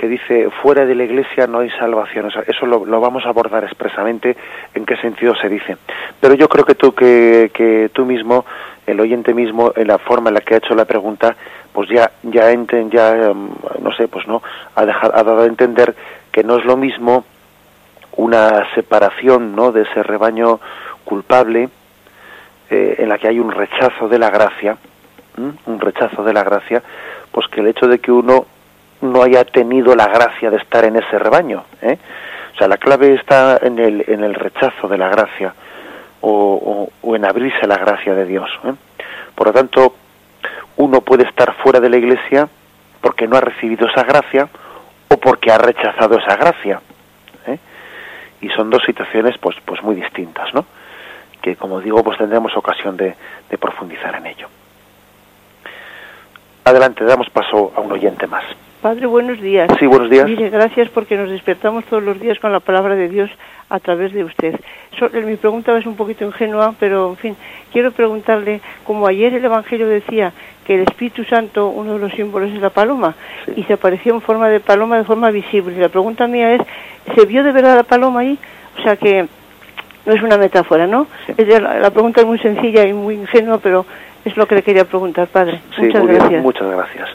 que dice fuera de la Iglesia no hay salvación. O sea, eso lo, vamos a abordar expresamente en qué sentido se dice. Pero yo creo que tú que, tú mismo, el oyente mismo, en la forma en la que ha hecho la pregunta, pues ya ya ya em, no sé, pues no ha dejado ha dado a entender que no es lo mismo una separación, ¿no? de ese rebaño culpable eh, en la que hay un rechazo de la gracia, un rechazo de la gracia, pues que el hecho de que uno no haya tenido la gracia de estar en ese rebaño. ¿eh? O sea, la clave está en el, en el rechazo de la gracia o, o, en abrirse a la gracia de Dios. ¿eh? Por lo tanto, uno puede estar fuera de la iglesia porque no ha recibido esa gracia o porque ha rechazado esa gracia. ¿eh? Y son dos situaciones pues, pues muy distintas, ¿no? que como digo pues tendremos ocasión de, profundizar en ello. Adelante, damos paso a un oyente más. Padre, buenos días. Sí, buenos días. Mire, gracias porque nos despertamos todos los días con la palabra de Dios a través de usted. Eh, mi pregunta es un poquito ingenua, pero en fin, quiero preguntarle, como ayer el Evangelio decía que el Espíritu Santo, uno de los símbolos es la paloma, y se apareció en forma de paloma de forma visible. La pregunta mía es, ¿se vio de verdad la paloma ahí? O sea que no es una metáfora, ¿no? la, pregunta es muy sencilla y muy ingenua, pero es lo que le quería preguntar, padre. muchas gracias. muchas gracias.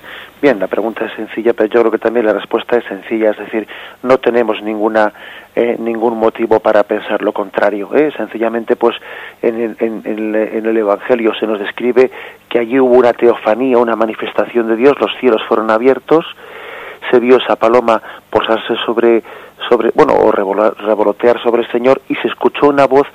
Bien, la pregunta es sencilla, pero yo creo que también la respuesta es sencilla, es decir, no tenemos ninguna eh, ningún motivo para pensar lo contrario. ¿eh? Sencillamente, pues en, en, el Evangelio se nos describe que allí hubo una teofanía, una manifestación de Dios, los cielos fueron abiertos, se vio esa paloma posarse sobre sobre, bueno, o revolotear sobre el Señor y se escuchó una voz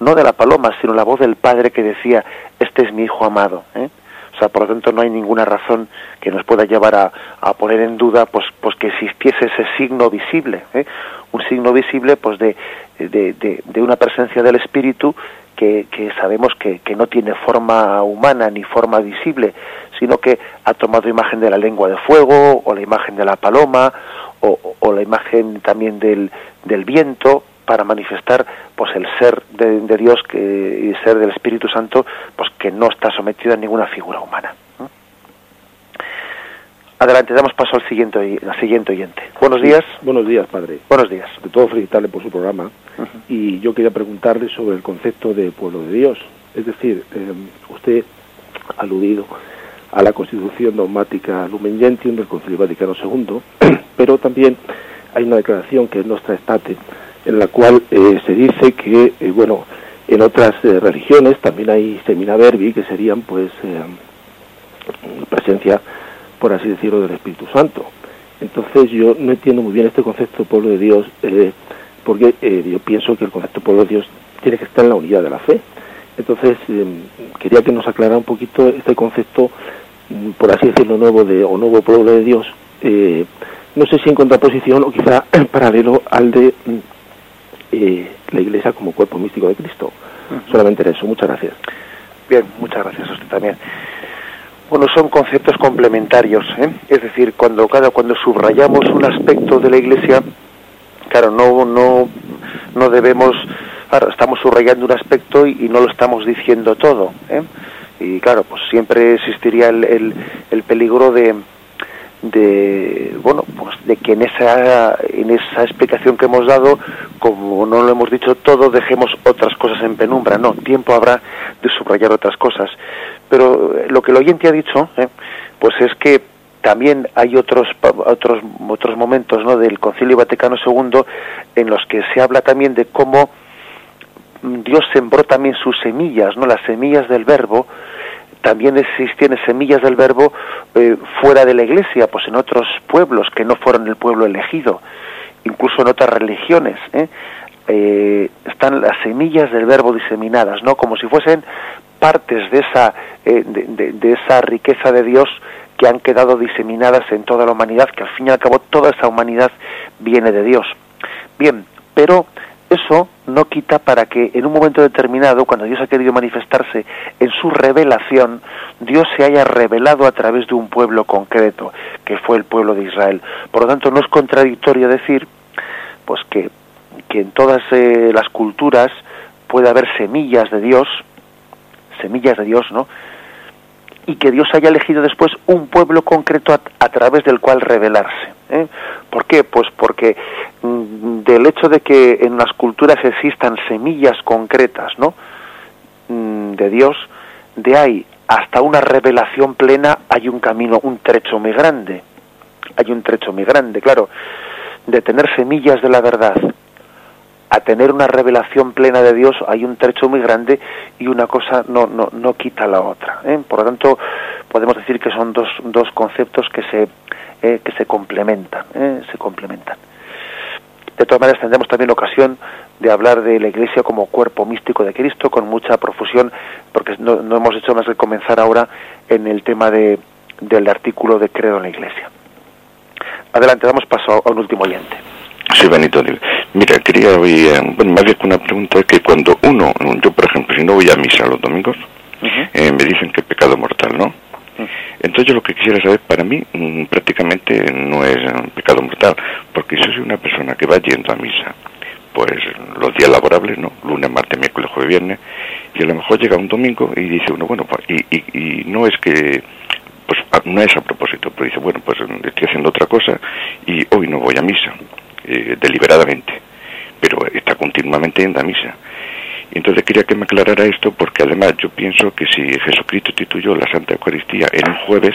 no de la paloma, sino la voz del Padre que decía, este es mi Hijo amado. ¿eh? O sea, por lo tanto no hay ninguna razón que nos pueda llevar a, a poner en duda pues, pues que existiese ese signo visible, ¿eh? un signo visible pues de, de, de, una presencia del Espíritu que, que sabemos que, que, no tiene forma humana ni forma visible, sino que ha tomado imagen de la lengua de fuego o la imagen de la paloma o, la imagen también del, del, viento para manifestar pues el ser de, Dios que, y el ser del Espíritu Santo pues que no está sometido a ninguna figura humana. Adelante, damos paso al siguiente, al siguiente oyente. Buenos días. Buenos días, padre. Buenos días. De todo felicitarle por su programa. Y yo quería preguntarle sobre el concepto de pueblo de Dios. Es decir, eh, usted ha aludido a la Constitución dogmática Lumen Gentium del Concilio Vaticano II, pero también hay una declaración que es nuestra estate, en la cual eh, se dice que, eh, bueno, En otras eh, religiones también hay semina verbi, que serían pues eh, presencia, por así decirlo, del Espíritu Santo. Entonces yo no entiendo muy bien este concepto pueblo de Dios, porque yo pienso que el concepto pueblo de Dios tiene que estar en la unidad de la fe. Entonces quería que nos aclarara un poquito este concepto, mm, por así decirlo, nuevo de o nuevo pueblo de Dios. no sé si en contraposición o quizá en paralelo al de mm, eh, la Iglesia como cuerpo místico de Cristo. Solamente eso. Muchas gracias. Bien, muchas gracias a usted también. Bueno, son conceptos complementarios, ¿eh? es decir, cuando cada cuando subrayamos un aspecto de la Iglesia, claro, no no no debemos, claro, estamos subrayando un aspecto y, no lo estamos diciendo todo, ¿eh? y claro, pues siempre existiría el, el peligro de, de bueno pues de que en esa en esa explicación que hemos dado como no lo hemos dicho todo dejemos otras cosas en penumbra. No tiempo habrá de subrayar otras cosas. Pero eh, lo que el oyente ha dicho eh, pues es que también hay otros otros otros momentos no del Concilio Vaticano II en los que se habla también de cómo Dios sembró también sus semillas no las semillas del verbo también existían semillas del verbo eh, fuera de la iglesia, pues en otros pueblos que no fueron el pueblo elegido, incluso en otras religiones. ¿eh? Eh, están las semillas del verbo diseminadas, ¿no? Como si fuesen partes de esa, de, de, esa riqueza de Dios que han quedado diseminadas en toda la humanidad, que al fin y al cabo toda esa humanidad viene de Dios. Bien, pero eso no quita para que en un momento determinado, cuando Dios ha querido manifestarse en su revelación, Dios se haya revelado a través de un pueblo concreto, que fue el pueblo de Israel. Por lo tanto, no es contradictorio decir pues que, que en todas eh, las culturas puede haber semillas de Dios, semillas de Dios, ¿no? Y que Dios haya elegido después un pueblo concreto a, través del cual revelarse. ¿eh? ¿Por qué? Pues porque mm, del hecho de que en las culturas existan semillas concretas, ¿no? Mm, de Dios, de ahí hasta una revelación plena hay un camino, un trecho muy grande. Hay un trecho muy grande, claro, de tener semillas de la verdad a tener una revelación plena de Dios hay un trecho muy grande y una cosa no, no, no quita la otra. ¿eh? Por lo tanto, podemos decir que son dos, dos conceptos que se, eh, que se complementan. ¿eh? Se complementan. De todas maneras, tendremos también ocasión de hablar de la Iglesia como cuerpo místico de Cristo con mucha profusión, porque no, no hemos hecho más que comenzar ahora en el tema de, del artículo de credo en la Iglesia. Adelante, damos paso a un último oyente. Sí, Benito. Mira, quería hoy, eh, bueno, más bien una pregunta es que cuando uno, yo por ejemplo, si no voy a misa los domingos, eh, me dicen que es pecado mortal, ¿no? Entonces yo lo que quisiera saber, para mí mm, prácticamente no es un pecado mortal, porque si soy una persona que va yendo a misa, pues los días laborables, ¿no? Lunes, martes, miércoles, jueves, viernes, y a lo mejor llega un domingo y dice uno, bueno, pues, y, y, y no es que pues no es a propósito, pero dice, bueno, pues estoy haciendo otra cosa y hoy no voy a misa. Eh, deliberadamente, pero está continuamente en la misa. Entonces quería que me aclarara esto porque además yo pienso que si Jesucristo instituyó la Santa Eucaristía en un jueves,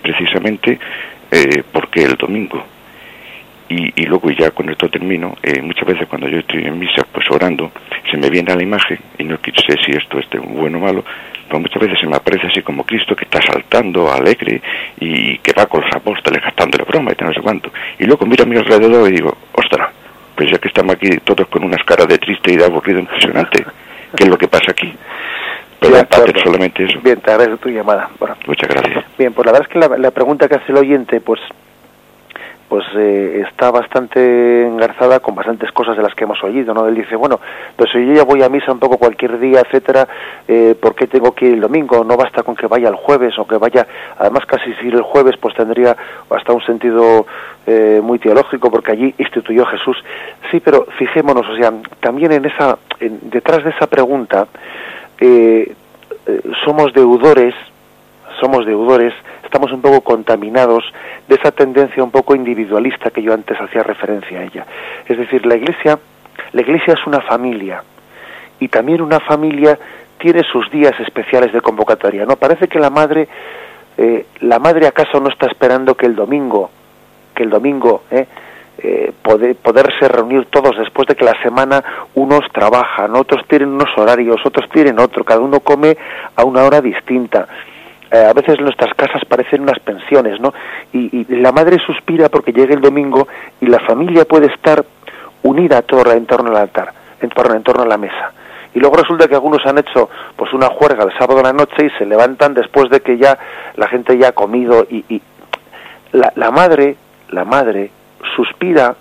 precisamente eh, porque el domingo. Y, y, luego ya con esto termino, eh, muchas veces cuando yo estoy en misa, pues orando, se me viene a la imagen, y no sé si esto es bueno o malo, pero muchas veces se me aparece así como Cristo que está saltando, alegre, y que va con los apóstoles gastando la broma y no sé cuánto. Y luego miro a mi alrededor y digo, ostras, pues ya que estamos aquí todos con unas caras de triste y de aburrido impresionante, ¿qué es lo que pasa aquí? Pero aparte solamente eso. Bien, te agradezco tu llamada. Muchas gracias. Bien, pues la verdad es que la, la pregunta que hace el oyente, pues pues eh, está bastante engarzada con bastantes cosas de las que hemos oído, ¿no? Él dice, bueno, pues si yo ya voy a misa un poco cualquier día, etcétera, eh, ¿por qué tengo que ir el domingo? No basta con que vaya el jueves o que vaya, además casi si ir el jueves pues tendría hasta un sentido eh, muy teológico porque allí instituyó Jesús. Sí, pero fijémonos, o sea, también en esa, detrás de esa pregunta, eh, somos deudores, somos deudores estamos un poco contaminados de esa tendencia un poco individualista que yo antes hacía referencia a ella. Es decir, la iglesia, la iglesia es una familia y también una familia tiene sus días especiales de convocatoria. No parece que la madre, eh, la madre acaso no está esperando que el domingo, que el domingo, eh, eh, poder, poderse reunir todos después de que la semana unos trabajan, otros tienen unos horarios, otros tienen otro, cada uno come a una hora distinta. Eh, a veces nuestras casas parecen unas pensiones, ¿no? Y, la madre suspira porque llegue el domingo y la familia puede estar unida toda en torno al altar, en torno, en torno a la mesa. Y luego resulta que algunos han hecho pues una juerga el sábado a la noche y se levantan después de que ya la gente ya ha comido y, y la, la madre, la madre suspira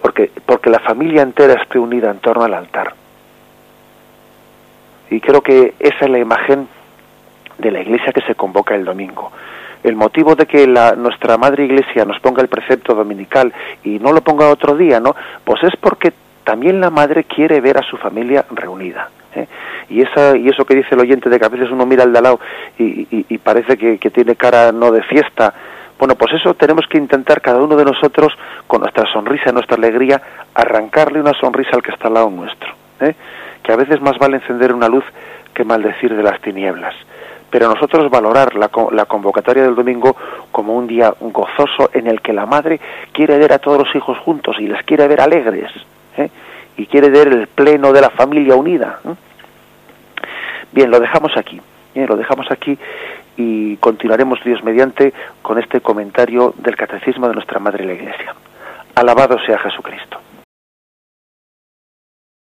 porque, porque la familia entera esté unida en torno al altar. Y creo que esa es la imagen de la iglesia que se convoca el domingo. El motivo de que la, nuestra madre iglesia nos ponga el precepto dominical y no lo ponga otro día, ¿no? Pues es porque también la madre quiere ver a su familia reunida. ¿eh? Y, esa, y eso que dice el oyente de que a veces uno mira al de al lado y, y, parece que, tiene cara no de fiesta, bueno, pues eso tenemos que intentar cada uno de nosotros, con nuestra sonrisa, nuestra alegría, arrancarle una sonrisa al que está al lado nuestro. ¿eh? Que a veces más vale encender una luz que maldecir de las tinieblas. Pero nosotros valorar la, la convocatoria del domingo como un día gozoso en el que la madre quiere ver a todos los hijos juntos y les quiere ver alegres. ¿eh? Y quiere ver el pleno de la familia unida. ¿eh? Bien, lo dejamos aquí. Bien, lo dejamos aquí y continuaremos Dios mediante con este comentario del Catecismo de nuestra Madre la Iglesia. Alabado sea Jesucristo.